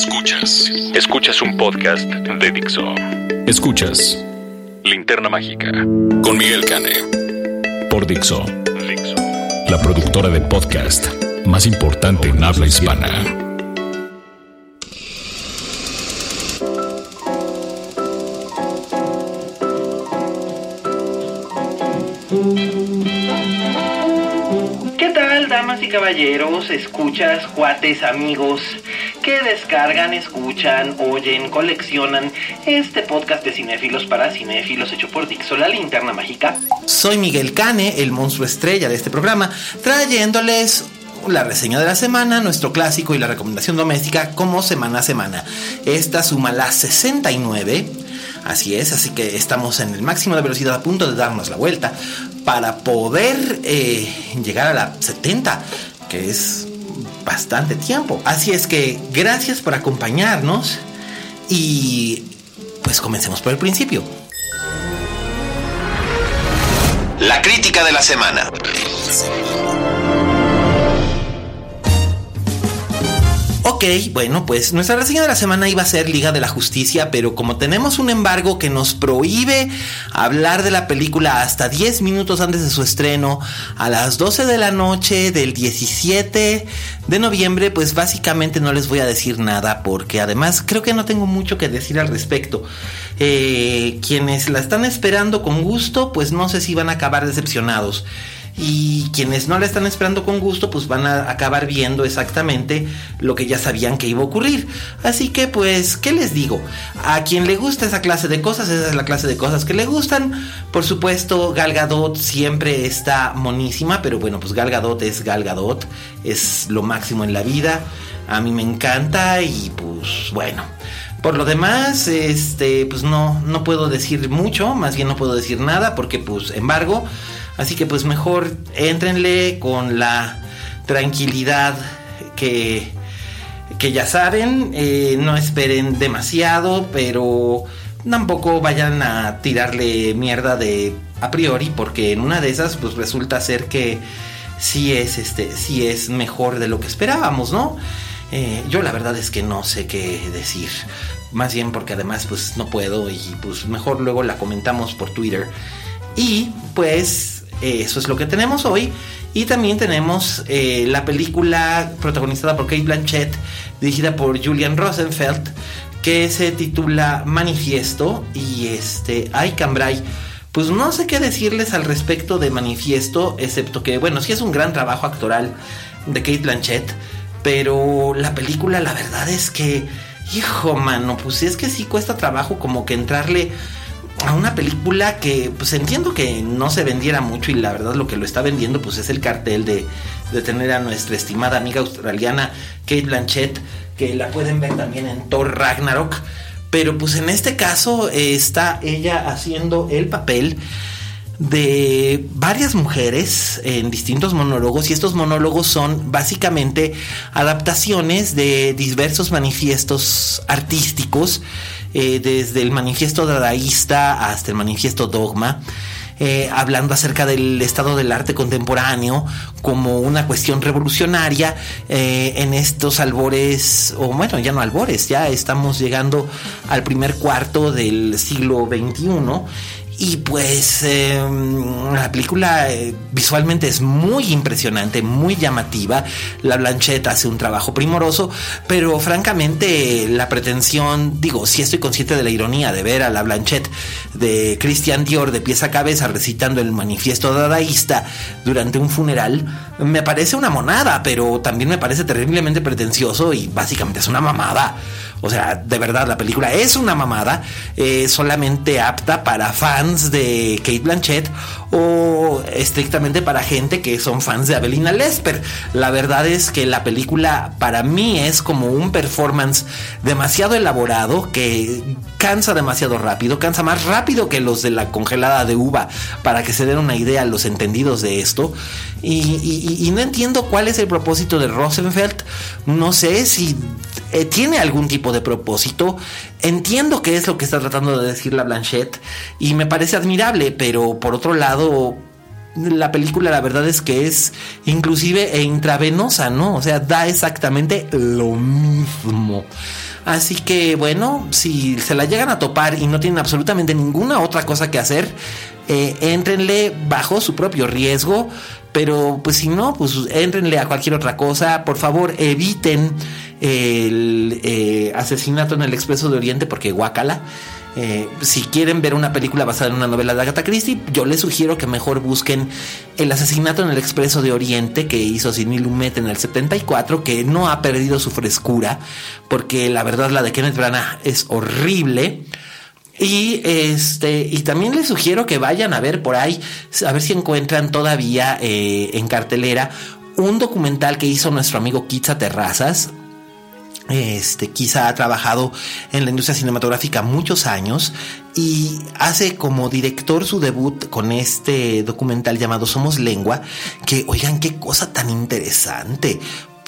Escuchas. Escuchas un podcast de Dixo. Escuchas Linterna Mágica con Miguel Cane. Por Dixo. Dixo. La productora de podcast más importante en habla hispana. ¿Qué tal, damas y caballeros, escuchas, cuates, amigos, que descargan, escuchan, oyen, coleccionan este podcast de cinéfilos para cinéfilos hecho por Dixo, la linterna mágica? Soy Miguel Cane, el monstruo estrella de este programa, trayéndoles la reseña de la semana, nuestro clásico y la recomendación doméstica como semana a semana. Esta suma la 69. Así es, así que estamos en el máximo de velocidad a punto de darnos la vuelta para poder eh, llegar a la 70, que es bastante tiempo. Así es que gracias por acompañarnos y pues comencemos por el principio. La crítica de la semana. Ok, bueno, pues nuestra reseña de la semana iba a ser Liga de la Justicia, pero como tenemos un embargo que nos prohíbe hablar de la película hasta 10 minutos antes de su estreno, a las 12 de la noche del 17 de noviembre, pues básicamente no les voy a decir nada, porque además creo que no tengo mucho que decir al respecto. Eh, quienes la están esperando con gusto, pues no sé si van a acabar decepcionados y quienes no la están esperando con gusto pues van a acabar viendo exactamente lo que ya sabían que iba a ocurrir. Así que pues, ¿qué les digo? A quien le gusta esa clase de cosas, esa es la clase de cosas que le gustan. Por supuesto, Gal Gadot siempre está monísima, pero bueno, pues Gal Gadot es Gal Gadot, es lo máximo en la vida. A mí me encanta y pues bueno. Por lo demás, este, pues no, no puedo decir mucho, más bien no puedo decir nada, porque pues embargo, Así que pues mejor éntrenle con la tranquilidad que, que ya saben, eh, no esperen demasiado, pero tampoco vayan a tirarle mierda de a priori, porque en una de esas pues resulta ser que sí es este, sí es mejor de lo que esperábamos, ¿no? Eh, yo la verdad es que no sé qué decir. Más bien porque además pues no puedo y pues mejor luego la comentamos por Twitter. Y pues eso es lo que tenemos hoy. Y también tenemos eh, la película protagonizada por Kate Blanchett, dirigida por Julian Rosenfeld, que se titula Manifiesto. Y este, ay, Cambrai. Pues no sé qué decirles al respecto de Manifiesto, excepto que, bueno, sí es un gran trabajo actoral de Kate Blanchett, pero la película, la verdad es que, hijo, mano, pues es que sí cuesta trabajo como que entrarle a una película que pues entiendo que no se vendiera mucho y la verdad lo que lo está vendiendo pues es el cartel de, de tener a nuestra estimada amiga australiana Kate Blanchett que la pueden ver también en Thor Ragnarok. Pero pues en este caso eh, está ella haciendo el papel de varias mujeres en distintos monólogos y estos monólogos son básicamente adaptaciones de diversos manifiestos artísticos eh, desde el manifiesto dadaísta hasta el manifiesto dogma. Eh, hablando acerca del estado del arte contemporáneo como una cuestión revolucionaria eh, en estos albores, o bueno, ya no albores, ya estamos llegando al primer cuarto del siglo XXI y pues em, la película eh, visualmente es muy impresionante, muy llamativa. La Blanchett hace un trabajo primoroso, pero francamente la pretensión, digo, si estoy consciente de la ironía de ver a la Blanchett de Christian Dior de pies a cabeza recitando el manifiesto dadaísta durante un funeral, me parece una monada, pero también me parece terriblemente pretencioso y básicamente es una mamada. O sea, de verdad, la película es una mamada, eh, solamente apta para fans de Kate Blanchett o estrictamente para gente que son fans de Avelina Lesper. La verdad es que la película para mí es como un performance demasiado elaborado que cansa demasiado rápido, cansa más rápido que los de la congelada de uva, para que se den una idea los entendidos de esto. Y, no entiendo cuál es el propósito de Rosenfeld. No sé si eh, tiene algún tipo de propósito. Entiendo qué es lo que está tratando de decir la Blanchette y me parece admirable, pero por otro lado, la película la verdad es que es inclusive e intravenosa, ¿no? O sea, da exactamente lo mismo. Así que bueno, si se la llegan a topar y no tienen absolutamente ninguna otra cosa que hacer, eh, entrenle bajo su propio riesgo. Pero pues si no, pues entrenle a cualquier otra cosa. Por favor, eviten el eh, asesinato en el Expreso de Oriente porque guacala. Eh, si quieren ver una película basada en una novela de Agatha Christie, yo les sugiero que mejor busquen El asesinato en el Expreso de Oriente que hizo Sidney Lumet en el 74, que no ha perdido su frescura, porque la verdad la de Kenneth Branagh es horrible. Y este, y también les sugiero que vayan a ver por ahí, a ver si encuentran todavía eh, en cartelera un documental que hizo nuestro amigo Kitza Terrazas, este, quizá ha trabajado en la industria cinematográfica muchos años y hace como director su debut con este documental llamado Somos Lengua, que oigan qué cosa tan interesante,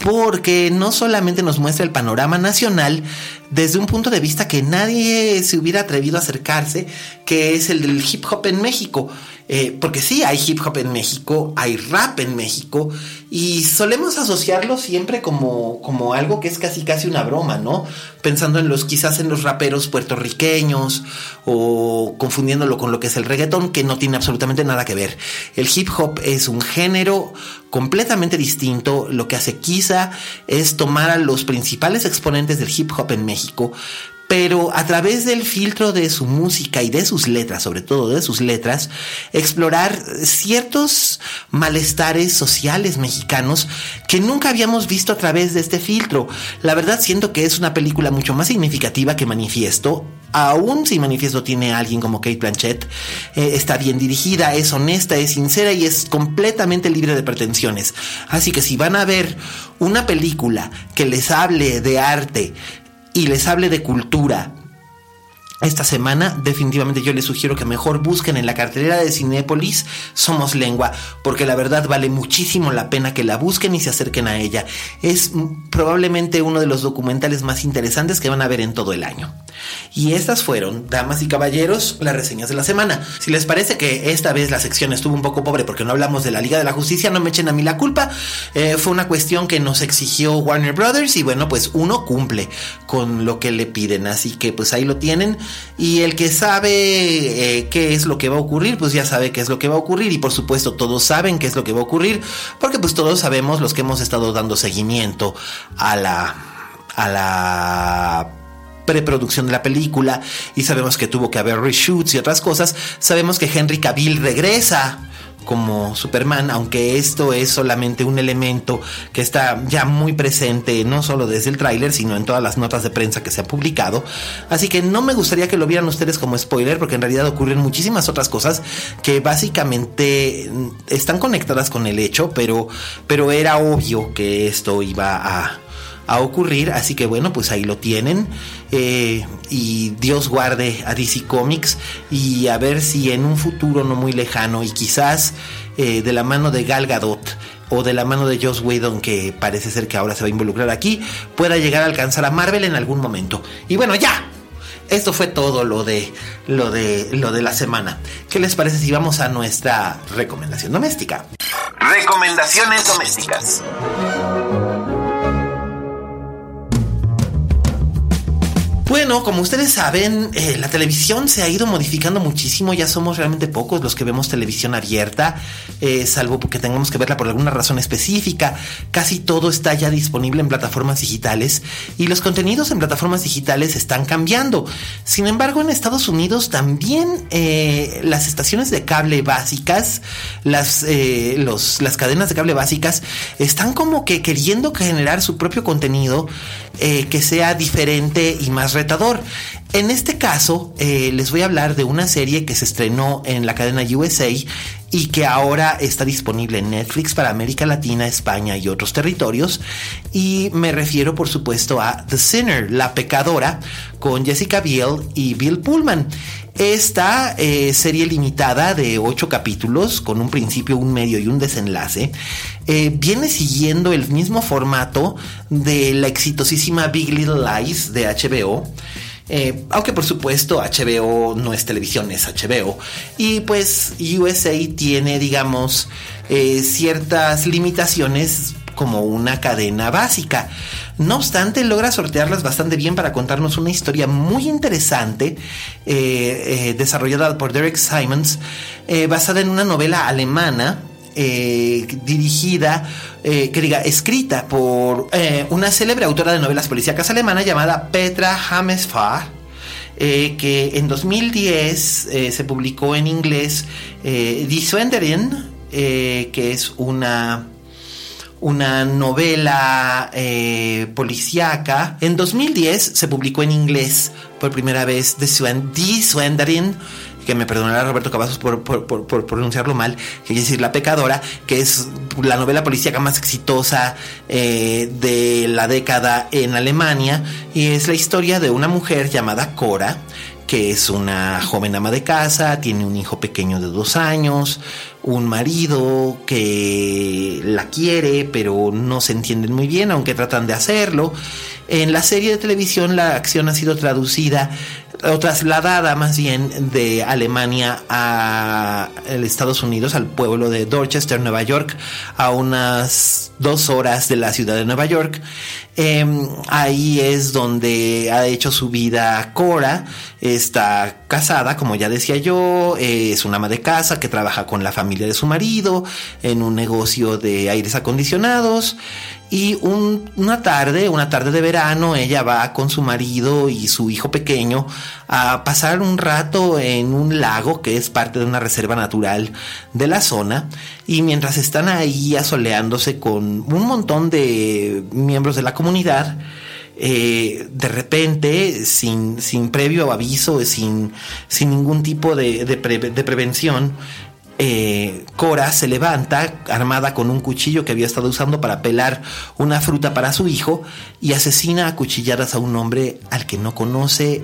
porque no solamente nos muestra el panorama nacional desde un punto de vista que nadie se hubiera atrevido a acercarse, que es el del hip hop en México. Eh, porque sí, hay hip hop en México, hay rap en México, y solemos asociarlo siempre como, como algo que es casi casi una broma, ¿no? Pensando en los, quizás en los raperos puertorriqueños, o confundiéndolo con lo que es el reggaetón, que no tiene absolutamente nada que ver. El hip hop es un género completamente distinto. Lo que hace Kisa es tomar a los principales exponentes del hip hop en México, pero a través del filtro de su música y de sus letras, sobre todo de sus letras, explorar ciertos malestares sociales mexicanos que nunca habíamos visto a través de este filtro. La verdad siento que es una película mucho más significativa que Manifiesto, aún si Manifiesto tiene a alguien como Kate Blanchett, eh, está bien dirigida, es honesta, es sincera y es completamente libre de pretensiones. Así que si van a ver una película que les hable de arte, y les hable de cultura, esta semana definitivamente yo les sugiero que mejor busquen en la cartelera de Cinépolis Somos Lengua, porque la verdad vale muchísimo la pena que la busquen y se acerquen a ella. Es probablemente uno de los documentales más interesantes que van a ver en todo el año. Y estas fueron, damas y caballeros, las reseñas de la semana. Si les parece que esta vez la sección estuvo un poco pobre porque no hablamos de la Liga de la Justicia, no me echen a mí la culpa. Eh, fue una cuestión que nos exigió Warner Brothers y bueno, pues uno cumple con lo que le piden. Así que pues ahí lo tienen. Y el que sabe eh, qué es lo que va a ocurrir, pues ya sabe qué es lo que va a ocurrir. Y por supuesto todos saben qué es lo que va a ocurrir, porque pues todos sabemos los que hemos estado dando seguimiento a la... a la preproducción de la película y sabemos que tuvo que haber reshoots y otras cosas, sabemos que Henry Cavill regresa como Superman, aunque esto es solamente un elemento que está ya muy presente, no solo desde el tráiler, sino en todas las notas de prensa que se han publicado. Así que no me gustaría que lo vieran ustedes como spoiler, porque en realidad ocurren muchísimas otras cosas que básicamente están conectadas con el hecho, pero, pero era obvio que esto iba a a ocurrir. Así que bueno, pues ahí lo tienen. Eh, y Dios guarde a DC Comics y a ver si en un futuro no muy lejano y quizás eh, de la mano de Gal Gadot o de la mano de Joss Whedon que parece ser que ahora se va a involucrar aquí pueda llegar a alcanzar a Marvel en algún momento. Y bueno, ya. Esto fue todo lo de lo de lo de la semana. ¿Qué les parece si vamos a nuestra recomendación doméstica? Recomendaciones domésticas. Bueno, como ustedes saben, eh, la televisión se ha ido modificando muchísimo. Ya somos realmente pocos los que vemos televisión abierta, eh, salvo porque tengamos que verla por alguna razón específica. Casi todo está ya disponible en plataformas digitales y los contenidos en plataformas digitales están cambiando. Sin embargo, en Estados Unidos también eh, las estaciones de cable básicas, las, las cadenas de cable básicas, están como que queriendo generar su propio contenido eh, que sea diferente y más retador. En este caso, eh, les voy a hablar de una serie que se estrenó en la cadena USA y que ahora está disponible en Netflix para América Latina, España y otros territorios. Y me refiero, por supuesto, a The Sinner, La Pecadora, con Jessica Biel y Bill Pullman. Esta eh, serie limitada de ocho capítulos, con un principio, un medio y un desenlace, eh, viene siguiendo el mismo formato de la exitosísima Big Little Lies de HBO. Eh, aunque por supuesto HBO no es televisión, es HBO. Y pues USA tiene, digamos, ciertas limitaciones como una cadena básica. No obstante, logra sortearlas bastante bien para contarnos una historia muy interesante eh, eh, desarrollada por Derek Simons, eh, basada en una novela alemana dirigida, que diga, escrita por una célebre autora de novelas policíacas alemana llamada Petra Hamesfahr. que en 2010 se publicó en inglés Die Swenderin, que es una una novela eh, policíaca. En 2010 se publicó en inglés por primera vez The, Swen que me perdonará Roberto Cavazos por, pronunciarlo mal, que quiere decir La Pecadora, que es la novela policíaca más exitosa eh, de la década en Alemania, y es la historia de una mujer llamada Cora, que es una joven ama de casa, tiene un hijo pequeño de dos años, un marido que la quiere, pero no se entienden muy bien, aunque tratan de hacerlo. En la serie de televisión la acción ha sido traducida o trasladada más bien de Alemania a Estados Unidos, al pueblo de Dorchester, Nueva York, a unas dos horas de la ciudad de Nueva York. Em, ahí es donde ha hecho su vida Cora. Está casada, como ya decía yo, es una ama de casa que trabaja con la familia de su marido en un negocio de aires acondicionados. Y una tarde, una tarde de verano, ella va con su marido y su hijo pequeño a pasar un rato en un lago que es parte de una reserva natural de la zona. Y mientras están ahí asoleándose con un montón de miembros de la comunidad, eh, de repente, sin, previo aviso, sin, sin ningún tipo de, de prevención, eh, Cora se levanta armada con un cuchillo que había estado usando para pelar una fruta para su hijo y asesina a cuchilladas a un hombre al que no conoce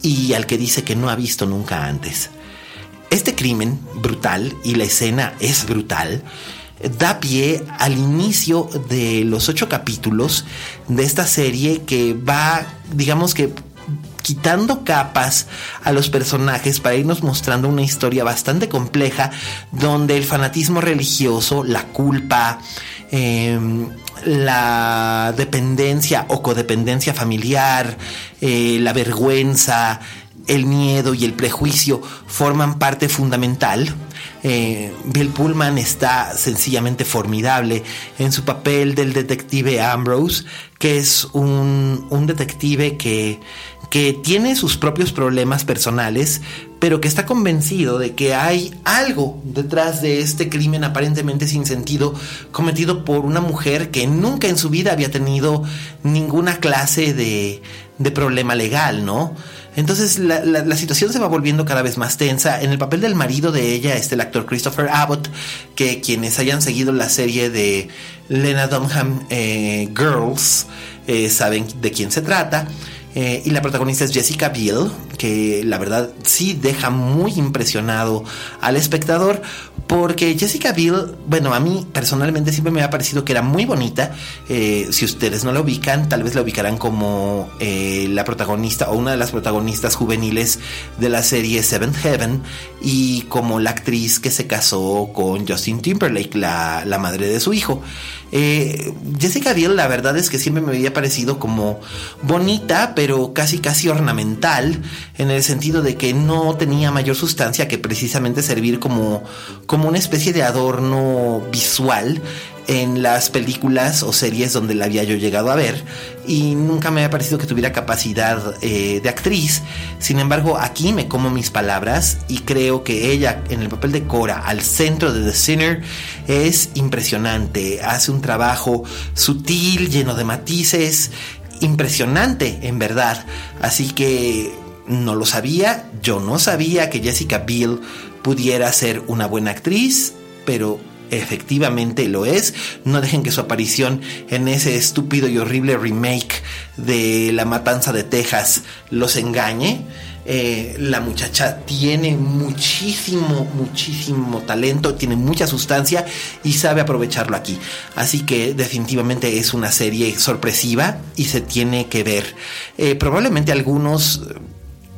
y al que dice que no ha visto nunca antes. Este crimen brutal, y la escena es brutal, da pie al inicio de los ocho capítulos de esta serie que va, digamos que quitando capas a los personajes para irnos mostrando una historia bastante compleja donde el fanatismo religioso, la culpa, em, la dependencia o codependencia familiar, eh, la vergüenza, el miedo y el prejuicio forman parte fundamental. Eh, Bill Pullman está sencillamente formidable en su papel del detective Ambrose, que es un, un detective que que tiene sus propios problemas personales, pero que está convencido de que hay algo detrás de este crimen aparentemente sin sentido cometido por una mujer que nunca en su vida había tenido ninguna clase de, problema legal, ¿no? Entonces la, situación se va volviendo cada vez más tensa. En el papel del marido de ella está el actor Christopher Abbott, que quienes hayan seguido la serie de Lena Dunham eh, Girls eh, saben de quién se trata. Eh, y la protagonista es Jessica Biel, que la verdad sí deja muy impresionado al espectador, porque Jessica Biel, bueno, a mí personalmente siempre me ha parecido que era muy bonita. Eh, si ustedes no la ubican, tal vez la ubicarán como eh, la protagonista o una de las protagonistas juveniles de la serie Seventh Heaven y como la actriz que se casó con Justin Timberlake, la, la madre de su hijo. Eh, Jessica Biel, la verdad es que siempre me había parecido como bonita, pero casi casi ornamental, en el sentido de que no tenía mayor sustancia que precisamente servir como, como una especie de adorno visual en las películas o series donde la había yo llegado a ver y nunca me había parecido que tuviera capacidad eh, de actriz. Sin embargo, aquí me como mis palabras y creo que ella en el papel de Cora al centro de The Sinner es impresionante. Hace un trabajo sutil, lleno de matices impresionante, en verdad. Así que no lo sabía, yo no sabía que Jessica Biel pudiera ser una buena actriz, pero efectivamente lo es. No dejen que su aparición en ese estúpido y horrible remake de La Matanza de Texas los engañe. Eh, la muchacha tiene muchísimo, muchísimo talento, tiene mucha sustancia y sabe aprovecharlo aquí. Así que definitivamente es una serie sorpresiva y se tiene que ver. Eh, probablemente algunos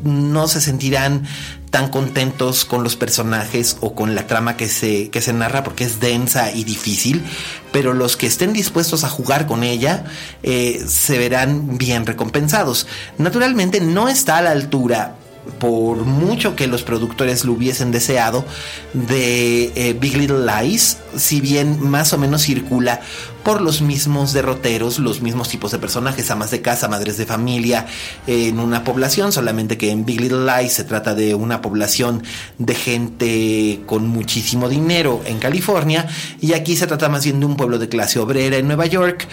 no se sentirán tan contentos con los personajes o con la trama que se, que se narra porque es densa y difícil, pero los que estén dispuestos a jugar con ella eh, se verán bien recompensados. Naturalmente no está a la altura por mucho que los productores lo hubiesen deseado, de eh, Big Little Lies, si bien más o menos circula por los mismos derroteros, los mismos tipos de personajes, amas de casa, madres de familia, en una población, solamente que en Big Little Lies se trata de una población de gente con muchísimo dinero en California, y aquí se trata más bien de un pueblo de clase obrera en Nueva York,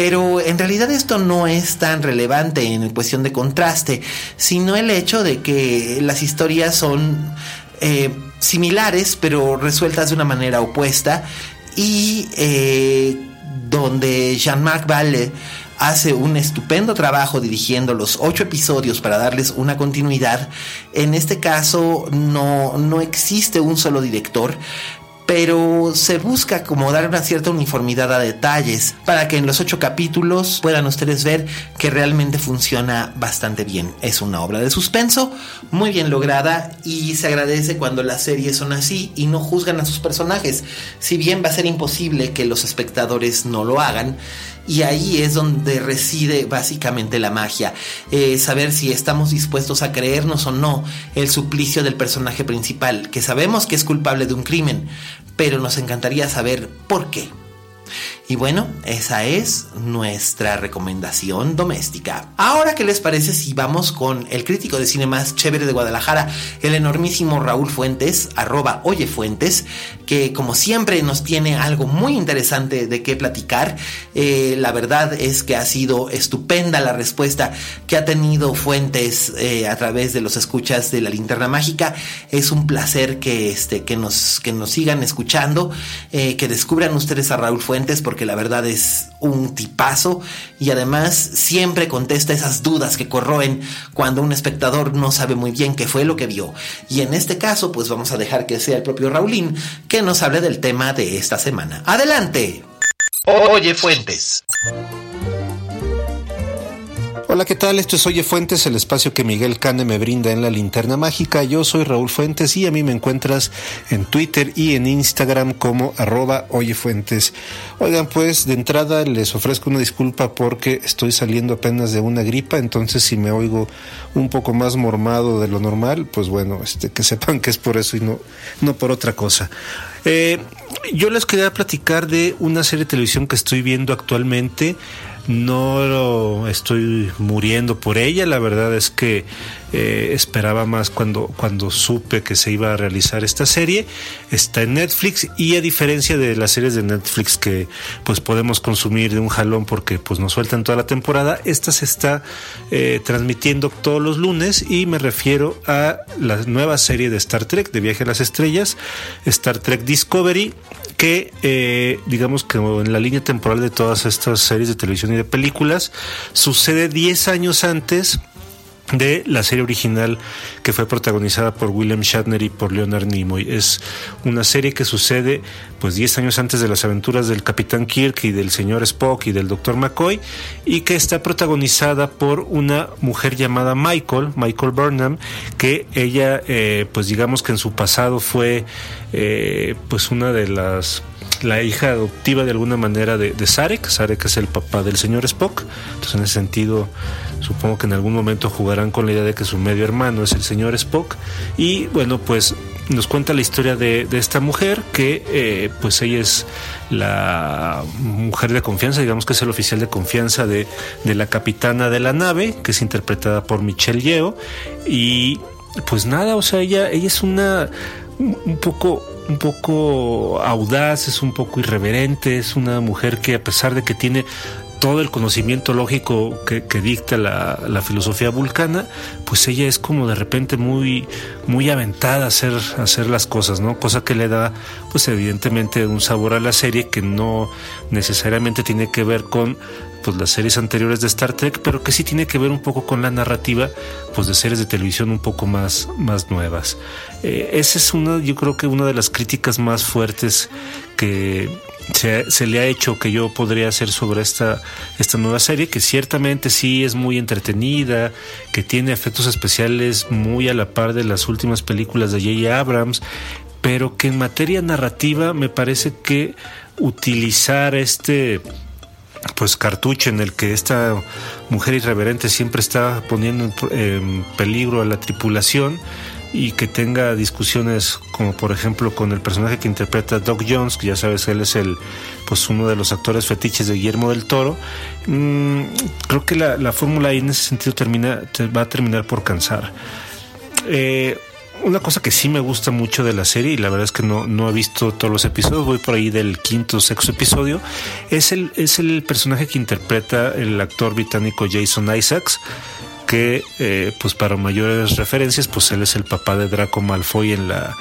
pero en realidad esto no es tan relevante en cuestión de contraste, sino el hecho de que las historias son eh, similares, pero resueltas de una manera opuesta, y eh, donde Jean-Marc Valle hace un estupendo trabajo dirigiendo los ocho episodios para darles una continuidad. En este caso no, no existe un solo director, pero se busca como dar una cierta uniformidad a detalles para que en los ocho capítulos puedan ustedes ver que realmente funciona bastante bien. Es una obra de suspenso muy bien lograda y se agradece cuando las series son así y no juzgan a sus personajes, si bien va a ser imposible que los espectadores no lo hagan y ahí es donde reside básicamente la magia. Eh, saber si estamos dispuestos a creernos o no el suplicio del personaje principal, que sabemos que es culpable de un crimen, pero nos encantaría saber por qué. Y bueno, esa es nuestra recomendación doméstica. Ahora, ¿qué les parece si vamos con el crítico de cine más chévere de Guadalajara, el enormísimo Raúl Fuentes, arroba Oye Fuentes, que como siempre nos tiene algo muy interesante de qué platicar. Eh, la verdad es que ha sido estupenda la respuesta que ha tenido Fuentes eh, a través de los escuchas de la linterna mágica. Es un placer que, este, que, nos, que nos sigan escuchando, eh, que descubran ustedes a Raúl Fuentes, porque que la verdad es un tipazo y además siempre contesta esas dudas que corroen cuando un espectador no sabe muy bien qué fue lo que vio. Y en este caso, pues vamos a dejar que sea el propio Raulín que nos hable del tema de esta semana. Adelante. Oye Fuentes. Hola, ¿qué tal? Esto es Oye Fuentes, el espacio que Miguel Cane me brinda en la linterna mágica. Yo soy Raúl Fuentes y a mí me encuentras en Twitter y en Instagram como arroba Oye Fuentes. Oigan, pues de entrada les ofrezco una disculpa porque estoy saliendo apenas de una gripa, entonces si me oigo un poco más mormado de lo normal, pues bueno, este, que sepan que es por eso y no, no por otra cosa. Eh, yo les quería platicar de una serie de televisión que estoy viendo actualmente no estoy muriendo por ella, la verdad es que eh, esperaba más cuando, cuando supe que se iba a realizar esta serie. Está en Netflix y a diferencia de las series de Netflix que pues podemos consumir de un jalón porque pues nos sueltan toda la temporada, esta se está eh, transmitiendo todos los lunes y me refiero a la nueva serie de Star Trek, de Viaje a las Estrellas, Star Trek Discovery, que eh, digamos que en la línea temporal de todas estas series de televisión y de películas sucede 10 años antes de la serie original que fue protagonizada por William Shatner y por Leonard Nimoy. Es una serie que sucede pues 10 años antes de las aventuras del Capitán Kirk y del señor Spock y del Dr. McCoy y que está protagonizada por una mujer llamada Michael, Michael Burnham, que ella eh, pues digamos que en su pasado fue eh, pues una de las la hija adoptiva de alguna manera de, de Sarek. Sarek es el papá del señor Spock. Entonces, en ese sentido, Supongo que en algún momento jugarán con la idea de que su medio hermano es el señor Spock. Y bueno, pues nos cuenta la historia de, esta mujer que eh, pues ella es la mujer de confianza, digamos que es el oficial de confianza de, la capitana de la nave, que es interpretada por Michelle Yeo. Y pues nada, o sea, ella, ella es una un poco un poco audaz, es un poco irreverente, es una mujer que a pesar de que tiene todo el conocimiento lógico que, dicta la, filosofía vulcana, pues ella es como de repente muy, muy aventada a hacer, hacer las cosas, ¿no? Cosa que le da, pues evidentemente un sabor a la serie que no necesariamente tiene que ver con pues las series anteriores de Star Trek, pero que sí tiene que ver un poco con la narrativa, pues de series de televisión un poco más, más nuevas. Eh, esa es una, yo creo que una de las críticas más fuertes que, se, le ha hecho que yo podría hacer sobre esta, esta nueva serie, que ciertamente sí es muy entretenida, que tiene efectos especiales muy a la par de las últimas películas de J.J. Abrams, pero que en materia narrativa me parece que utilizar este pues cartucho en el que esta mujer irreverente siempre está poniendo en peligro a la tripulación, y que tenga discusiones como por ejemplo con el personaje que interpreta Doc Jones, que ya sabes él es el pues uno de los actores fetiches de Guillermo del Toro, mm, creo que la, la fórmula ahí en ese sentido termina, va a terminar por cansar. Eh, una cosa que sí me gusta mucho de la serie, y la verdad es que no, no he visto todos los episodios, voy por ahí del quinto o sexto episodio, es el, es el personaje que interpreta el actor británico Jason Isaacs que eh, pues para mayores referencias pues él es el papá de Draco Malfoy en la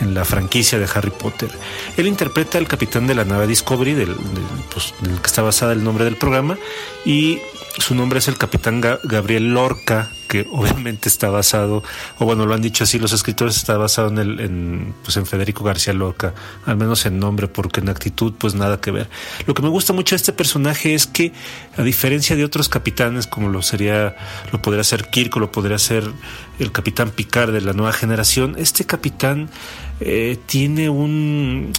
en la franquicia de Harry Potter. Él interpreta al capitán de la nave Discovery, del, pues, del que está basada el nombre del programa, y su nombre es el capitán Gabriel Lorca, que obviamente está basado, o bueno, lo han dicho así los escritores, está basado en, el, pues en Federico García Lorca, al menos en nombre, porque en actitud pues nada que ver. Lo que me gusta mucho de este personaje es que, a diferencia de otros capitanes, como lo sería, lo podría ser Kirk o lo podría ser el capitán Picard de la nueva generación, este capitán eh, tiene un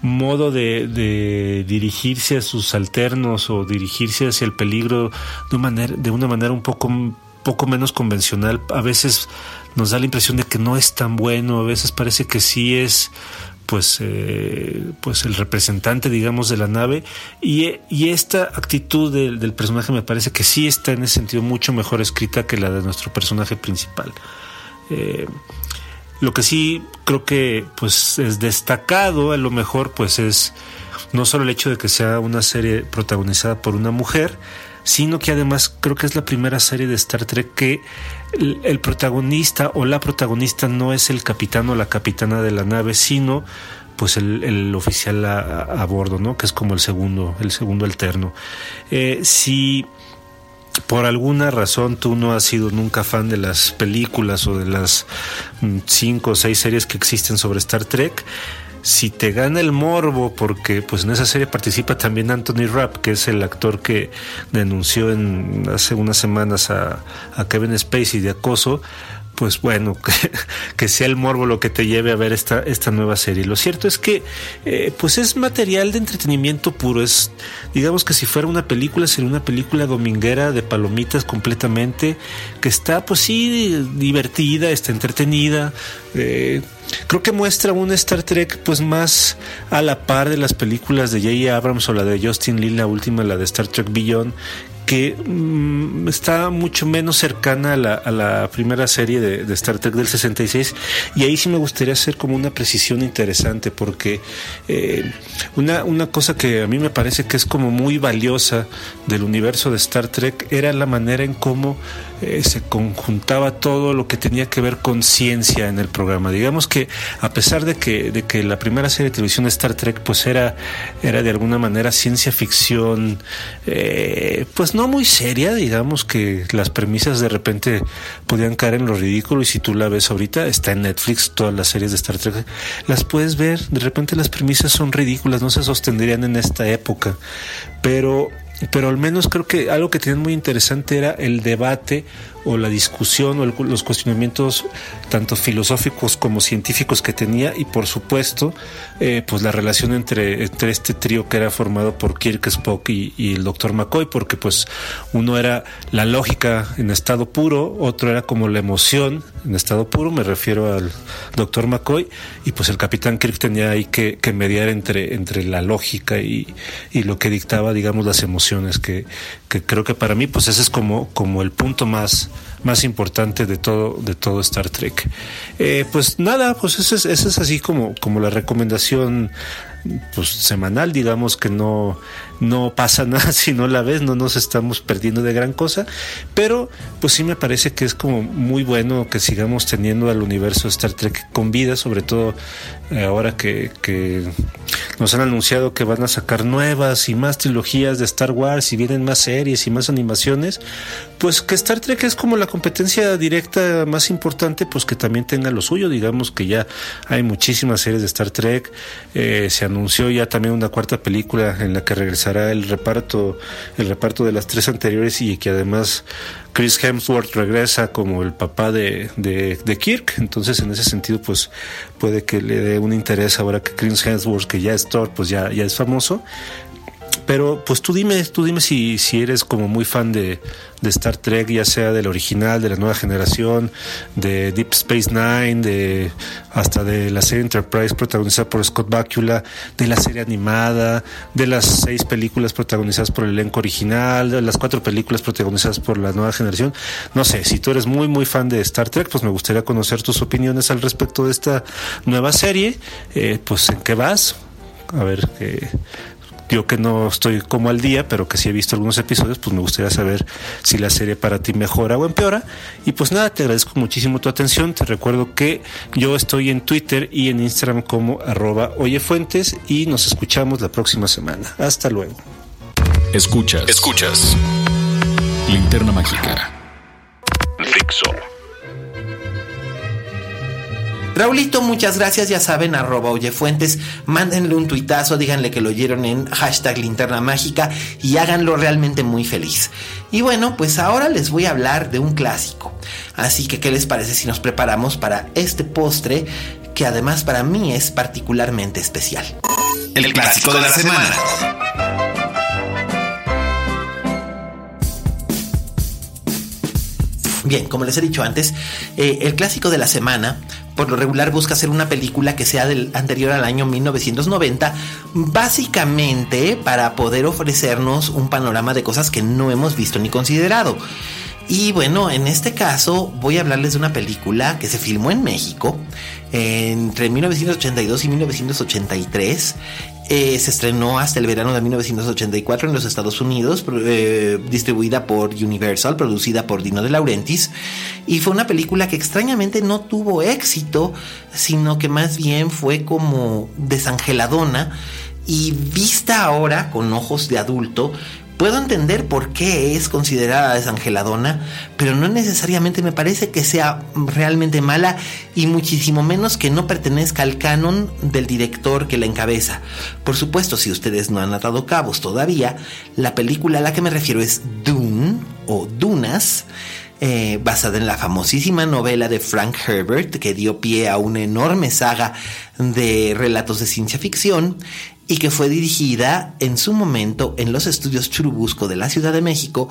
modo de, dirigirse a sus alternos o dirigirse hacia el peligro de manera, de una manera un poco, poco menos convencional. A veces nos da la impresión de que no es tan bueno, a veces parece que sí es pues, eh, pues el representante, digamos, de la nave. Y, y esta actitud del, personaje me parece que sí está en ese sentido mucho mejor escrita que la de nuestro personaje principal. Eh, lo que sí creo que pues es destacado, a lo mejor pues es no solo el hecho de que sea una serie protagonizada por una mujer, sino que además creo que es la primera serie de Star Trek que el, protagonista o la protagonista no es el capitán o la capitana de la nave, sino pues el, oficial a, bordo, ¿no? Que es como el segundo, el segundo alterno. Eh, si por alguna razón tú no has sido nunca fan de las películas o de las mm, cinco o seis series que existen sobre Star Trek, si te gana el morbo, porque pues en esa serie participa también Anthony Rapp, que es el actor que denunció en hace unas semanas a, a Kevin Spacey de acoso, pues bueno, que, sea el morbo lo que te lleve a ver esta, esta nueva serie. Lo cierto es que, eh, pues es material de entretenimiento puro. Es, digamos que si fuera una película, sería una película dominguera de palomitas completamente, que está, pues sí, divertida, está entretenida. Eh, creo que muestra un Star Trek, pues más a la par de las películas de J.J. Abrams o la de Justin Lee, la última, la de Star Trek Beyond, que mm, está mucho menos cercana a la, primera serie de, Star Trek del 66 y ahí sí me gustaría hacer como una precisión interesante porque eh, una, una cosa que a mí me parece que es como muy valiosa del universo de Star Trek era la manera en cómo eh, se conjuntaba todo lo que tenía que ver con ciencia en el programa. Digamos que a pesar de que, de que la primera serie de televisión de Star Trek pues era, era de alguna manera ciencia ficción, eh, pues no muy seria, digamos que las premisas de repente podían caer en lo ridículo y si tú la ves ahorita, está en Netflix, todas las series de Star Trek, las puedes ver, de repente las premisas son ridículas, no se sostendrían en esta época, pero pero al menos creo que algo que tienen muy interesante era el debate o la discusión o los cuestionamientos tanto filosóficos como científicos que tenía y por supuesto eh, pues la relación entre, entre este trío que era formado por Kirk, Spock y, el doctor McCoy porque pues uno era la lógica en estado puro, otro era como la emoción en estado puro, me refiero al doctor McCoy y pues el capitán Kirk tenía ahí que, que mediar entre, entre la lógica y, y lo que dictaba digamos las emociones que, que creo que para mí pues ese es como, como el punto más, más importante de todo, de todo Star Trek. Eh, pues nada, pues esa es, es así como, como la recomendación pues semanal, digamos que no, no pasa nada si no la ves, no nos estamos perdiendo de gran cosa, pero pues sí me parece que es como muy bueno que sigamos teniendo al universo Star Trek con vida, sobre todo ahora que, que nos han anunciado que van a sacar nuevas y más trilogías de Star Wars y vienen más series y más animaciones, pues que Star Trek es como la competencia directa más importante, pues que también tenga lo suyo, digamos que ya hay muchísimas series de Star Trek, eh, se anunció ya también una cuarta película en la que regresará el reparto, el reparto de las tres anteriores y que además Chris Hemsworth regresa como el papá de, de, Kirk, entonces en ese sentido pues puede que le dé un interés ahora que Chris Hemsworth, que ya es Thor, pues ya, ya es famoso, pero pues tú dime, tú dime si, si eres como muy fan de, de Star Trek, ya sea del original, de la nueva generación, de Deep Space Nine, de hasta de la serie Enterprise protagonizada por Scott Bakula, de la serie animada, de las seis películas protagonizadas por el elenco original, de las cuatro películas protagonizadas por la nueva generación. No sé, si tú eres muy muy fan de Star Trek, pues me gustaría conocer tus opiniones al respecto de esta nueva serie. Eh, pues en qué vas, a ver qué yo que no estoy como al día, pero que sí he visto algunos episodios, pues me gustaría saber si la serie para ti mejora o empeora. Y pues nada, te agradezco muchísimo tu atención. Te recuerdo que yo estoy en Twitter y en Instagram como arroba oyefuentes y nos escuchamos la próxima semana. Hasta luego. Escuchas. Escuchas. Linterna Mágica. Fixo. Raulito, muchas gracias. Ya saben, arroba oyefuentes. Mándenle un tuitazo, díganle que lo oyeron en hashtag linterna mágica y háganlo realmente muy feliz. Y bueno, pues ahora les voy a hablar de un clásico. Así que, ¿qué les parece si nos preparamos para este postre que además para mí es particularmente especial? El clásico de la semana. Bien, como les he dicho antes, eh, el clásico de la semana por lo regular busca hacer una película que sea del anterior al año 1990, básicamente para poder ofrecernos un panorama de cosas que no hemos visto ni considerado. Y bueno, en este caso voy a hablarles de una película que se filmó en México entre 1982 y 1983 eh, se estrenó hasta el verano de 1984 en los Estados Unidos, eh, distribuida por Universal, producida por Dino De Laurentiis, y fue una película que extrañamente no tuvo éxito, sino que más bien fue como desangeladona y vista ahora con ojos de adulto, Puedo entender por qué es considerada desangeladona, pero no necesariamente me parece que sea realmente mala y muchísimo menos que no pertenezca al canon del director que la encabeza. Por supuesto, si ustedes no han atado cabos todavía, la película a la que me refiero es Dune o Dunas. Eh, basada en la famosísima novela de Frank Herbert que dio pie a una enorme saga de relatos de ciencia ficción y que fue dirigida en su momento en los estudios Churubusco de la Ciudad de México,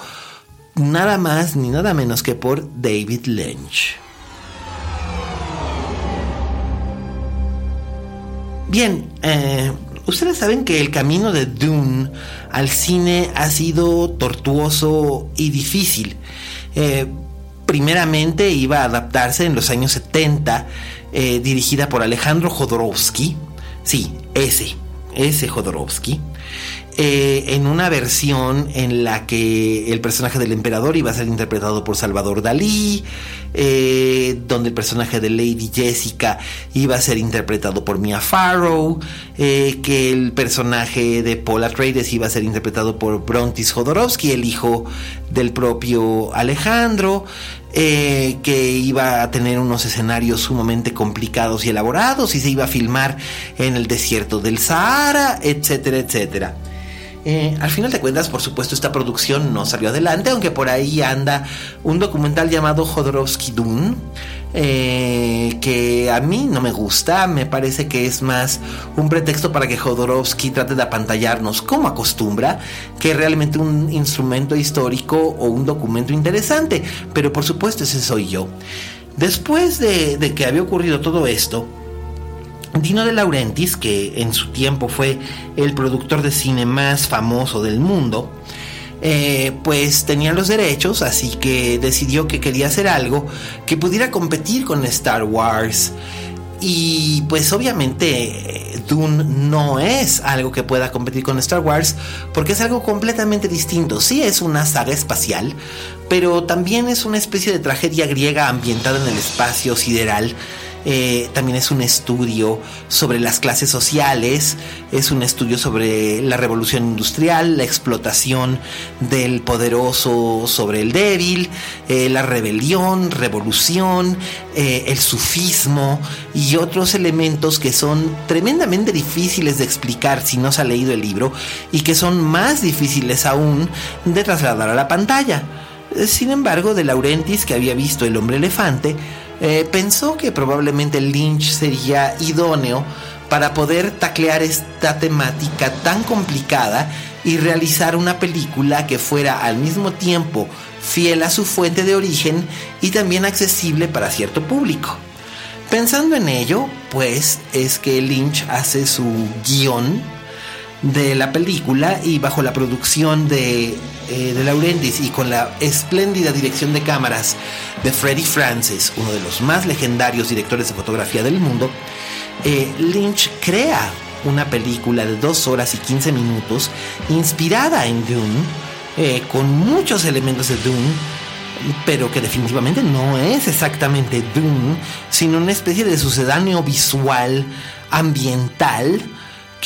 nada más ni nada menos que por David Lynch. Bien, eh, ustedes saben que el camino de Dune al cine ha sido tortuoso y difícil. Eh, primeramente iba a adaptarse en los años 70, eh, dirigida por Alejandro Jodorowsky. Sí, ese, ese Jodorowsky, eh, en una versión en la que el personaje del emperador iba a ser interpretado por Salvador Dalí, eh, donde el personaje de Lady Jessica iba a ser interpretado por Mia Farrow, eh, que el personaje de Paul Atreides iba a ser interpretado por Brontis Jodorowsky, el hijo del propio Alejandro, eh, que iba a tener unos escenarios sumamente complicados y elaborados y se iba a filmar en el desierto del Sahara, etcétera, etcétera. Eh, al final de cuentas, por supuesto, esta producción no salió adelante, aunque por ahí anda un documental llamado Jodorowsky Dune, eh, que a mí no me gusta, me parece que es más un pretexto para que Jodorowsky trate de apantallarnos como acostumbra, que realmente un instrumento histórico o un documento interesante, pero por supuesto ese soy yo. Después de que había ocurrido todo esto, Dino de Laurentiis, que en su tiempo fue el productor de cine más famoso del mundo, eh, pues tenía los derechos, así que decidió que quería hacer algo que pudiera competir con Star Wars. y pues obviamente Dune no es algo que pueda competir con Star Wars porque es algo completamente distinto. Sí es una saga espacial, pero también es una especie de tragedia griega ambientada en el espacio sideral eh, también es un estudio sobre las clases sociales, es un estudio sobre la revolución industrial, la explotación del poderoso sobre el débil, eh, la rebelión, revolución, eh, el sufismo y otros elementos que son tremendamente difíciles de explicar si no se ha leído el libro y que son más difíciles aún de trasladar a la pantalla. Sin embargo, de Laurentis, que había visto El hombre elefante, eh, pensó que probablemente Lynch sería idóneo para poder taclear esta temática tan complicada y realizar una película que fuera al mismo tiempo fiel a su fuente de origen y también accesible para cierto público. Pensando en ello, pues es que Lynch hace su guion de la película y bajo la producción de, eh, de Laurentiis y con la espléndida dirección de cámaras de Freddie Francis, uno de los más legendarios directores de fotografía del mundo, eh, Lynch crea una película de 2 horas y 15 minutos inspirada en Dune, eh, con muchos elementos de Dune, pero que definitivamente no es exactamente Dune, sino una especie de sucedáneo visual ambiental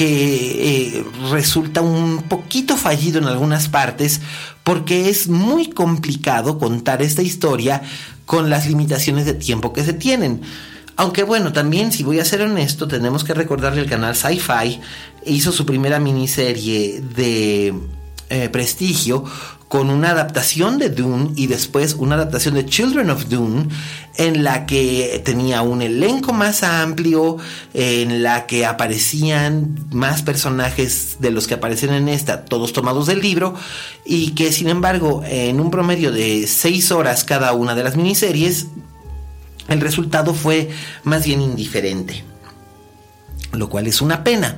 que eh, resulta un poquito fallido en algunas partes porque es muy complicado contar esta historia con las limitaciones de tiempo que se tienen. Aunque bueno, también si voy a ser honesto, tenemos que recordarle el canal Sci-Fi hizo su primera miniserie de eh, prestigio con una adaptación de Dune y después una adaptación de Children of Dune en la que tenía un elenco más amplio, en la que aparecían más personajes de los que aparecen en esta, todos tomados del libro, y que sin embargo en un promedio de seis horas cada una de las miniseries, el resultado fue más bien indiferente, lo cual es una pena.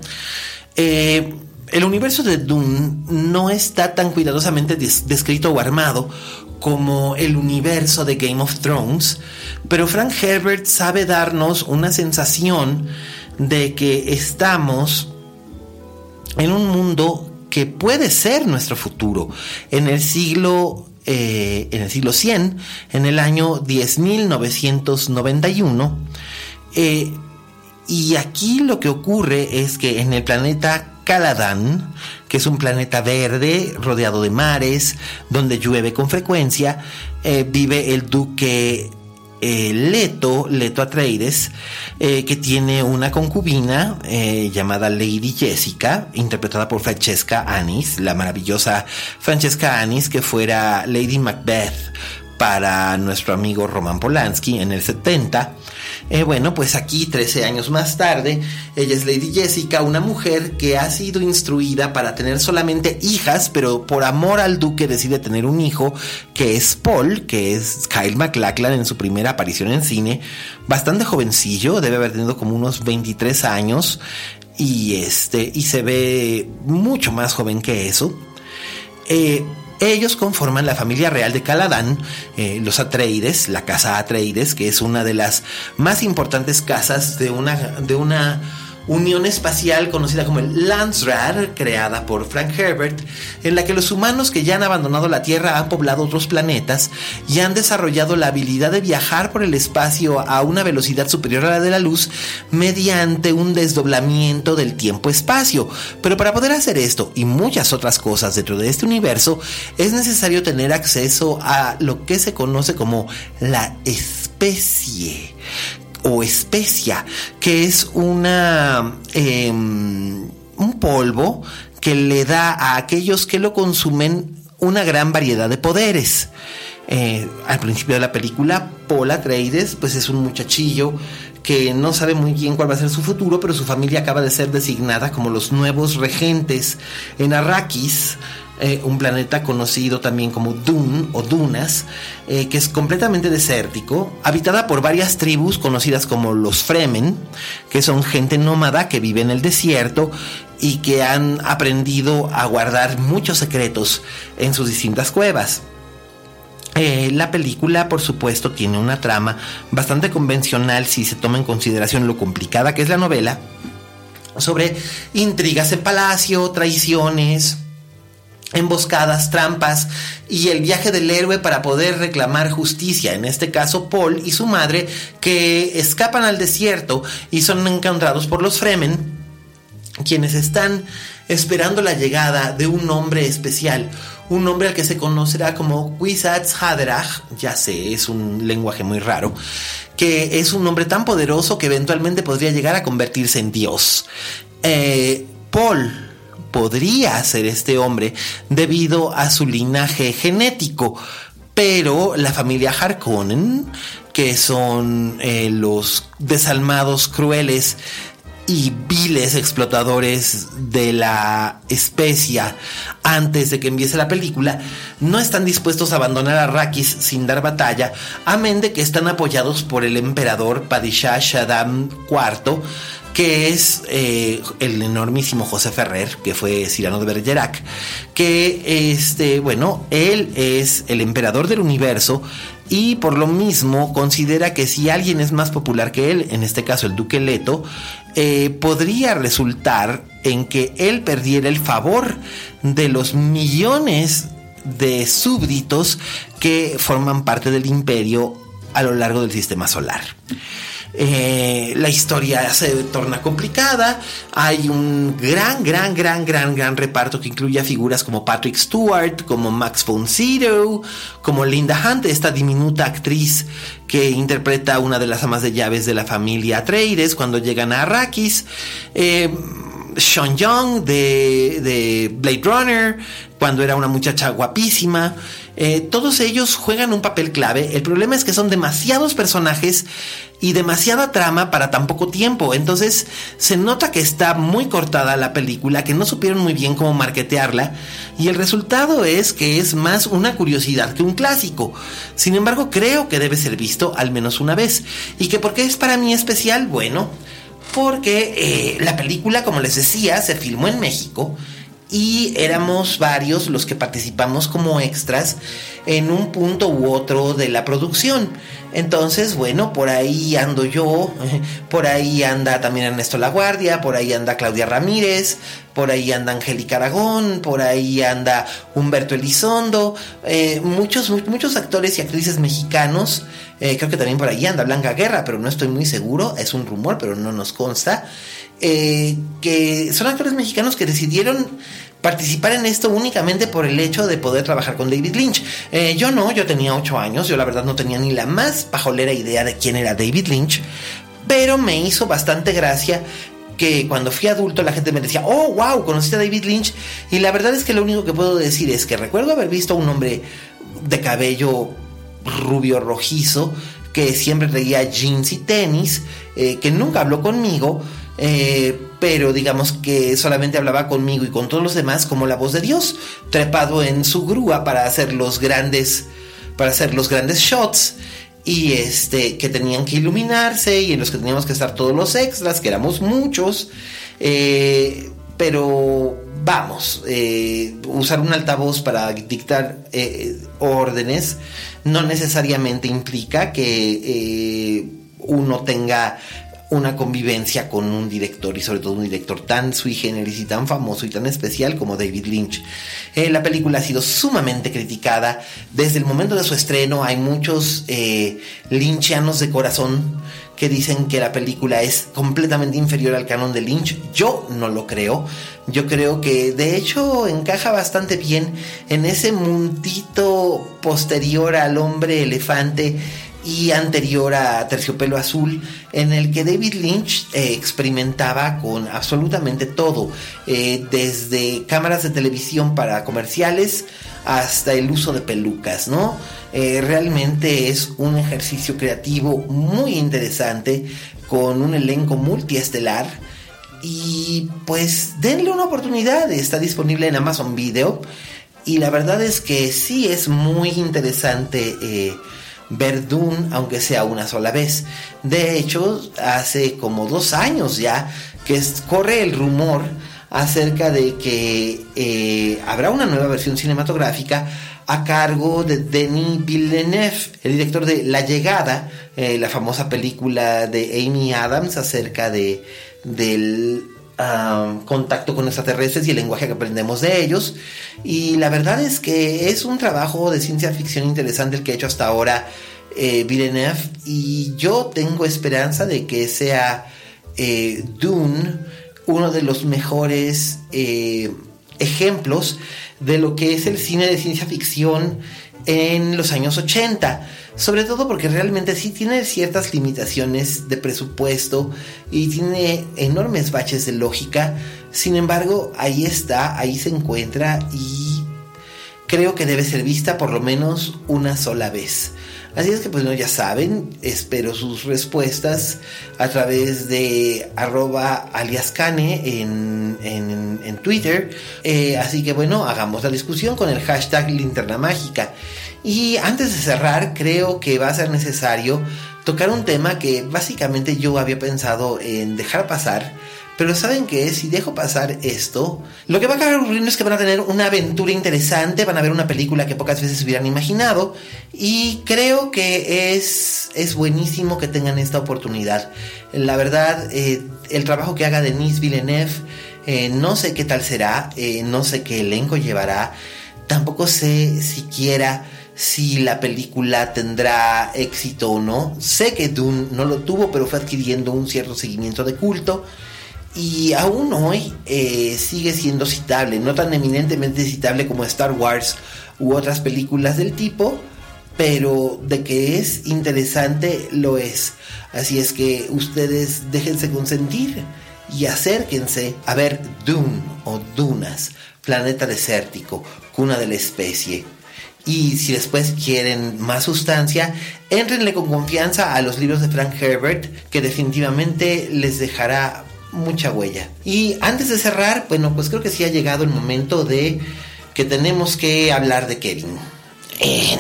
Eh, el universo de Dune no está tan cuidadosamente descrito o armado como el universo de Game of Thrones, pero Frank Herbert sabe darnos una sensación de que estamos en un mundo que puede ser nuestro futuro. En el siglo, eh, en el siglo 100, en el año 10.991, eh, y aquí lo que ocurre es que en el planeta Caladan, que es un planeta verde rodeado de mares, donde llueve con frecuencia, eh, vive el duque eh, Leto, Leto Atreides, eh, que tiene una concubina llamada Lady Jessica, interpretada por Francesca Anis, la maravillosa Francesca Anis, que fuera Lady Macbeth para nuestro amigo Roman Polanski en el 70. Eh, bueno, pues aquí, 13 años más tarde, ella es Lady Jessica, una mujer que ha sido instruida para tener solamente hijas, pero por amor al duque decide tener un hijo, que es Paul, que es Kyle MacLachlan en su primera aparición en cine, bastante jovencillo, debe haber tenido como unos 23 años, y este, y se ve mucho más joven que eso. Eh, ellos conforman la familia real de Caladán, eh, los Atreides, la casa Atreides, que es una de las más importantes casas de una, de una unión espacial conocida como el Landsrad, creada por Frank Herbert, en la que los humanos que ya han abandonado la Tierra han poblado otros planetas y han desarrollado la habilidad de viajar por el espacio a una velocidad superior a la de la luz mediante un desdoblamiento del tiempo-espacio. Pero para poder hacer esto y muchas otras cosas dentro de este universo, es necesario tener acceso a lo que se conoce como la especie o especia, que es una em, un polvo que le da a aquellos que lo consumen una gran variedad de poderes. Eh, al principio de la película, Paul Atreides, pues es un muchachillo que no sabe muy bien cuál va a ser su futuro, pero su familia acaba de ser designada como los nuevos regentes en Arrakis, eh, un planeta conocido también como Dun o Dunas, eh, que es completamente desértico, habitada por varias tribus conocidas como los Fremen, que son gente nómada que vive en el desierto y que han aprendido a guardar muchos secretos en sus distintas cuevas. Eh, la película, por supuesto, tiene una trama bastante convencional si se toma en consideración lo complicada que es la novela, sobre intrigas en palacio, traiciones, emboscadas, trampas y el viaje del héroe para poder reclamar justicia. En este caso, Paul y su madre que escapan al desierto y son encontrados por los Fremen, quienes están esperando la llegada de un hombre especial, un hombre al que se conocerá como Kwisatz Haderach, ya sé, es un lenguaje muy raro, que es un hombre tan poderoso que eventualmente podría llegar a convertirse en Dios. Eh, Paul podría ser este hombre debido a su linaje genético, pero la familia Harkonnen, que son eh, los desalmados crueles y viles explotadores de la especia antes de que empiece la película, no están dispuestos a abandonar a Rakis sin dar batalla, amén de que están apoyados por el emperador Padishah Shaddam IV, que es eh, el enormísimo José Ferrer, que fue Cirano de Bergerac, que este, bueno, él es el emperador del universo y por lo mismo considera que si alguien es más popular que él, en este caso el duque Leto, eh, podría resultar en que él perdiera el favor de los millones de súbditos que forman parte del imperio a lo largo del sistema solar. Eh, la historia se torna complicada. Hay un gran, gran, gran, gran, gran reparto que incluye a figuras como Patrick Stewart, como Max von Sydow, como Linda Hunt, esta diminuta actriz que interpreta a una de las amas de llaves de la familia Atreides cuando llegan a Arrakis. Eh, Sean Young de, de Blade Runner, cuando era una muchacha guapísima. Eh, todos ellos juegan un papel clave. El problema es que son demasiados personajes y demasiada trama para tan poco tiempo. Entonces se nota que está muy cortada la película, que no supieron muy bien cómo marketearla. Y el resultado es que es más una curiosidad que un clásico. Sin embargo, creo que debe ser visto al menos una vez. ¿Y que por qué es para mí especial? Bueno, porque eh, la película, como les decía, se filmó en México y éramos varios los que participamos como extras en un punto u otro de la producción. Entonces, bueno, por ahí ando yo, por ahí anda también Ernesto Laguardia, por ahí anda Claudia Ramírez, por ahí anda Angélica Aragón, por ahí anda Humberto Elizondo, eh, muchos, muchos actores y actrices mexicanos, eh, creo que también por ahí anda Blanca Guerra, pero no estoy muy seguro, es un rumor, pero no nos consta. Eh, que son actores mexicanos que decidieron participar en esto únicamente por el hecho de poder trabajar con David Lynch. Eh, yo no, yo tenía 8 años, yo la verdad no tenía ni la más pajolera idea de quién era David Lynch, pero me hizo bastante gracia que cuando fui adulto la gente me decía, oh, wow, conociste a David Lynch. Y la verdad es que lo único que puedo decir es que recuerdo haber visto a un hombre de cabello rubio rojizo que siempre traía jeans y tenis, eh, que nunca habló conmigo, eh, pero digamos que solamente hablaba conmigo y con todos los demás como la voz de Dios, trepado en su grúa para hacer los grandes, para hacer los grandes shots y este que tenían que iluminarse y en los que teníamos que estar todos los extras, que éramos muchos, eh, pero vamos, eh, usar un altavoz para dictar órdenes no necesariamente implica que uno tenga una convivencia con un director y sobre todo un director tan sui generis y tan famoso y tan especial como David Lynch. Eh, la película ha sido sumamente criticada desde el momento de su estreno. Hay muchos eh, lynchianos de corazón que dicen que la película es completamente inferior al canon de Lynch. Yo no lo creo. Yo creo que de hecho encaja bastante bien en ese mundito posterior al hombre elefante y anterior a Terciopelo Azul, en el que David Lynch eh, experimentaba con absolutamente todo, eh, desde cámaras de televisión para comerciales hasta el uso de pelucas, ¿no? Eh, realmente es un ejercicio creativo muy interesante con un elenco multiestelar y pues denle una oportunidad, está disponible en Amazon Video y la verdad es que sí es muy interesante ver aunque sea una sola vez. De hecho, hace como dos años ya que corre el rumor acerca de que eh, habrá una nueva versión cinematográfica a cargo de Denis Villeneuve, el director de La Llegada, eh, la famosa película de Amy Adams acerca de del contacto con extraterrestres y el lenguaje que aprendemos de ellos. Y la verdad es que es un trabajo de ciencia ficción interesante el que ha hecho hasta ahora eh, Villeneuve y yo tengo esperanza de que sea eh, Dune uno de los mejores eh, ejemplos de lo que es el cine de ciencia ficción en los años 80. Sobre todo porque realmente sí tiene ciertas limitaciones de presupuesto y tiene enormes baches de lógica. Sin embargo, ahí está, ahí se encuentra y creo que debe ser vista por lo menos una sola vez. Así es que pues no, ya saben, espero sus respuestas a través de arroba aliascane en, en, Twitter. Eh, así que bueno, hagamos la discusión con el hashtag linterna mágica. Y antes de cerrar, creo que va a ser necesario tocar un tema que básicamente yo había pensado en dejar pasar pero saben que si dejo pasar esto, lo que va a acabar ocurriendo es que van a tener una aventura interesante, van a ver una película que pocas veces hubieran imaginado y creo que es, es buenísimo que tengan esta oportunidad. La verdad, eh, el trabajo que haga Denise Villeneuve, eh, no sé qué tal será, eh, no sé qué elenco llevará, tampoco sé siquiera si la película tendrá éxito o no. Sé que Dune no lo tuvo, pero fue adquiriendo un cierto seguimiento de culto y aún hoy eh, sigue siendo citable, no tan eminentemente citable como Star Wars u otras películas del tipo, pero de que es interesante lo es. Así es que ustedes déjense consentir y acérquense a ver Dune o Dunas, planeta desértico, cuna de la especie. Y si después quieren más sustancia, entrenle con confianza a los libros de Frank Herbert, que definitivamente les dejará mucha huella. Y antes de cerrar, bueno, pues creo que sí ha llegado el momento de que tenemos que hablar de Kevin. Eh,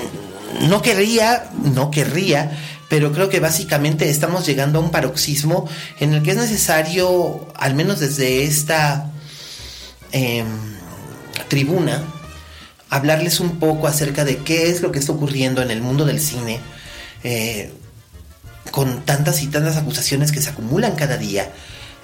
no querría, no querría, pero creo que básicamente estamos llegando a un paroxismo en el que es necesario, al menos desde esta em, tribuna, hablarles un poco acerca de qué es lo que está ocurriendo en el mundo del cine, eh, con tantas y tantas acusaciones que se acumulan cada día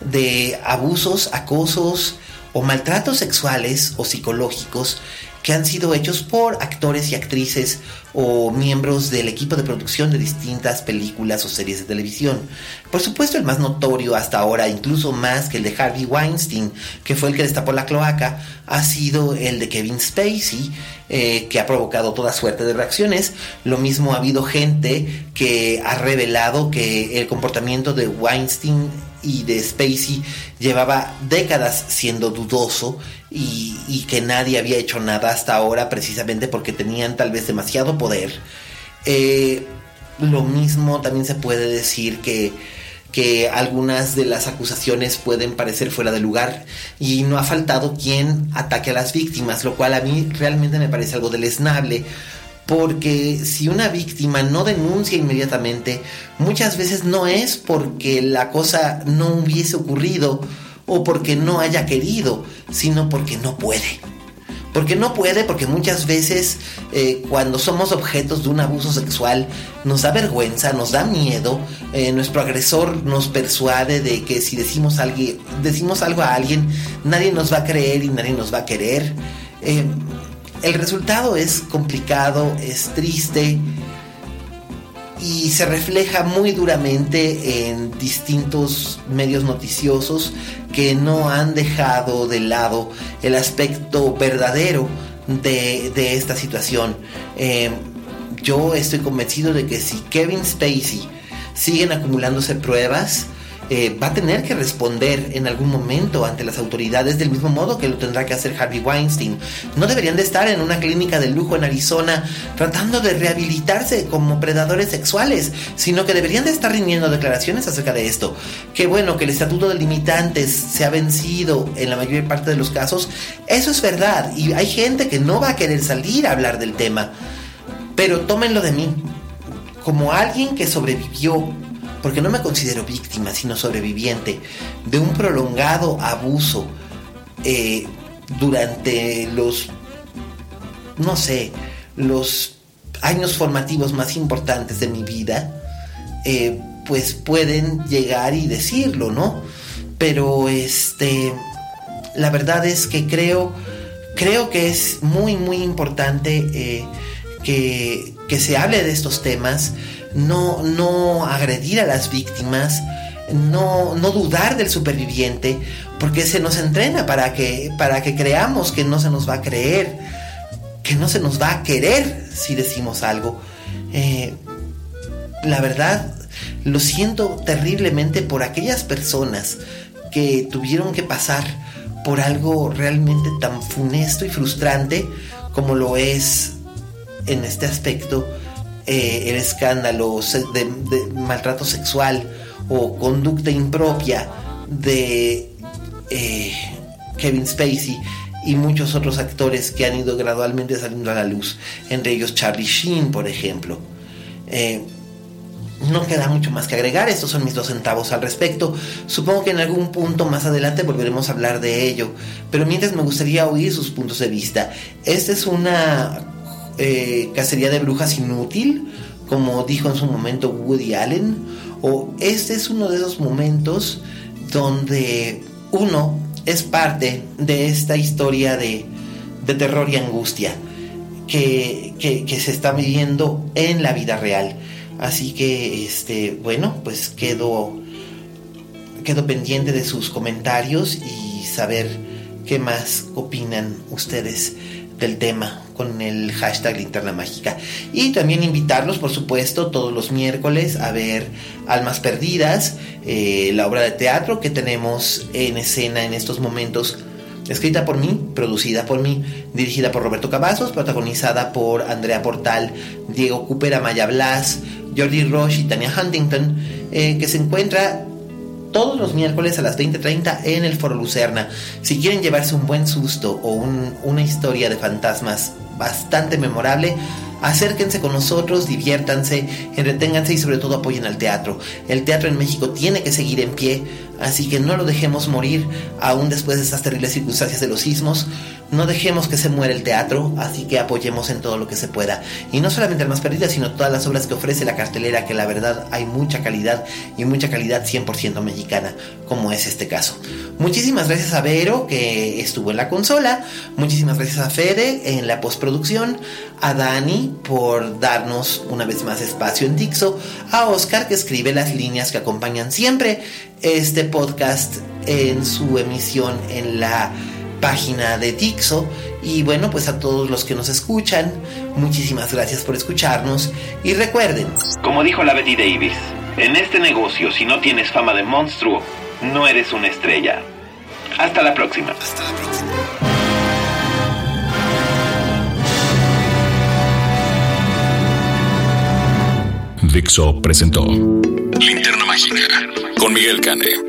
de abusos, acosos o maltratos sexuales o psicológicos que han sido hechos por actores y actrices o miembros del equipo de producción de distintas películas o series de televisión. Por supuesto, el más notorio hasta ahora, incluso más que el de Harvey Weinstein, que fue el que destapó la cloaca, ha sido el de Kevin Spacey, eh, que ha provocado toda suerte de reacciones. Lo mismo ha habido gente que ha revelado que el comportamiento de Weinstein y de Spacey llevaba décadas siendo dudoso y, que nadie había hecho nada hasta ahora precisamente porque tenían tal vez demasiado poder. Eh, lo mismo también se puede decir que, que algunas de las acusaciones pueden parecer fuera de lugar y no ha faltado quien ataque a las víctimas, lo cual a mí realmente me parece algo deleznable porque si una víctima no denuncia inmediatamente, muchas veces no es porque la cosa no hubiese ocurrido o porque no haya querido, sino porque no puede. Porque no puede, porque muchas veces eh, cuando somos objetos de un abuso sexual nos da vergüenza, nos da miedo, eh, nuestro agresor nos persuade de que si decimos, algo, decimos algo a alguien, nadie nos va a creer y nadie nos va a querer. Eh, el resultado es complicado, es triste y se refleja muy duramente en distintos medios noticiosos que no han dejado de lado el aspecto verdadero de, esta situación. Eh, yo estoy convencido de que si Kevin Spacey siguen acumulándose pruebas, eh, va a tener que responder en algún momento ante las autoridades del mismo modo que lo tendrá que hacer Harvey Weinstein. No deberían de estar en una clínica de lujo en Arizona tratando de rehabilitarse como predadores sexuales, sino que deberían de estar rindiendo declaraciones acerca de esto. Qué bueno que el estatuto de limitantes se ha vencido en la mayor parte de los casos. Eso es verdad y hay gente que no va a querer salir a hablar del tema. Pero tómenlo de mí. Como alguien que sobrevivió porque no me considero víctima, sino sobreviviente de un prolongado abuso eh, durante los, no sé, los años formativos más importantes de mi vida, eh, pues pueden llegar y decirlo, ¿no? Pero este, la verdad es que creo, creo que es muy, muy importante eh, que, que, se hable de estos temas, no, no agredir a las víctimas, no, no dudar del superviviente, porque se nos entrena para que, para que creamos que no se nos va a creer, que no se nos va a querer si decimos algo. Eh, la verdad, lo siento terriblemente por aquellas personas que tuvieron que pasar por algo realmente tan funesto y frustrante como lo es en este aspecto eh, el escándalo de, maltrato sexual o conducta impropia de eh, Kevin Spacey y muchos otros actores que han ido gradualmente saliendo a la luz, entre ellos Charlie Sheen, por ejemplo. Eh, no queda mucho más que agregar, estos son mis dos centavos al respecto. Supongo que en algún punto más adelante volveremos a hablar de ello, pero mientras me gustaría oír sus puntos de vista. Esta es una eh, cacería de brujas inútil, como dijo en su momento Woody Allen, o este es uno de esos momentos donde uno es parte de esta historia de, terror y angustia que, que, se está viviendo en la vida real. Así que, este, bueno, pues quedo, quedo pendiente de sus comentarios y saber qué más opinan ustedes del tema con el hashtag Linterna Mágica. Y también invitarlos, por supuesto, todos los miércoles a ver Almas Perdidas, eh, la obra de teatro que tenemos en escena en estos momentos. Escrita por mí, producida por mí, dirigida por Roberto Cavazos, protagonizada por Andrea Portal, Diego Cooper, Amaya Blas, Jordi Roche y Tania Huntington, eh, que se encuentra todos los miércoles a las 20.30 en el Foro Lucerna. Si quieren llevarse un buen susto o una historia de fantasmas bastante memorable, acérquense con nosotros, diviértanse, entreténganse y sobre todo apoyen al teatro. El teatro en México tiene que seguir en pie, así que no lo dejemos morir aún después de estas terribles circunstancias de los sismos. No dejemos que se muera el teatro, así que apoyemos en todo lo que se pueda. Y no solamente el más perdidas, sino todas las obras que ofrece la cartelera, que la verdad hay mucha calidad y mucha calidad 100% mexicana, como es este caso. Muchísimas gracias a Vero, que estuvo en la consola. Muchísimas gracias a Fede en la postproducción. A Dani por darnos una vez más espacio en Dixo. A Oscar que escribe las líneas que acompañan siempre este podcast en su emisión en la página de Dixo. Y bueno, pues a todos los que nos escuchan, muchísimas gracias por escucharnos. Y recuerden, como dijo la Betty Davis, en este negocio, si no tienes fama de monstruo, no eres una estrella. Hasta la próxima. Hasta la próxima. Dixo presentó Linterna Mágica con Miguel Cane.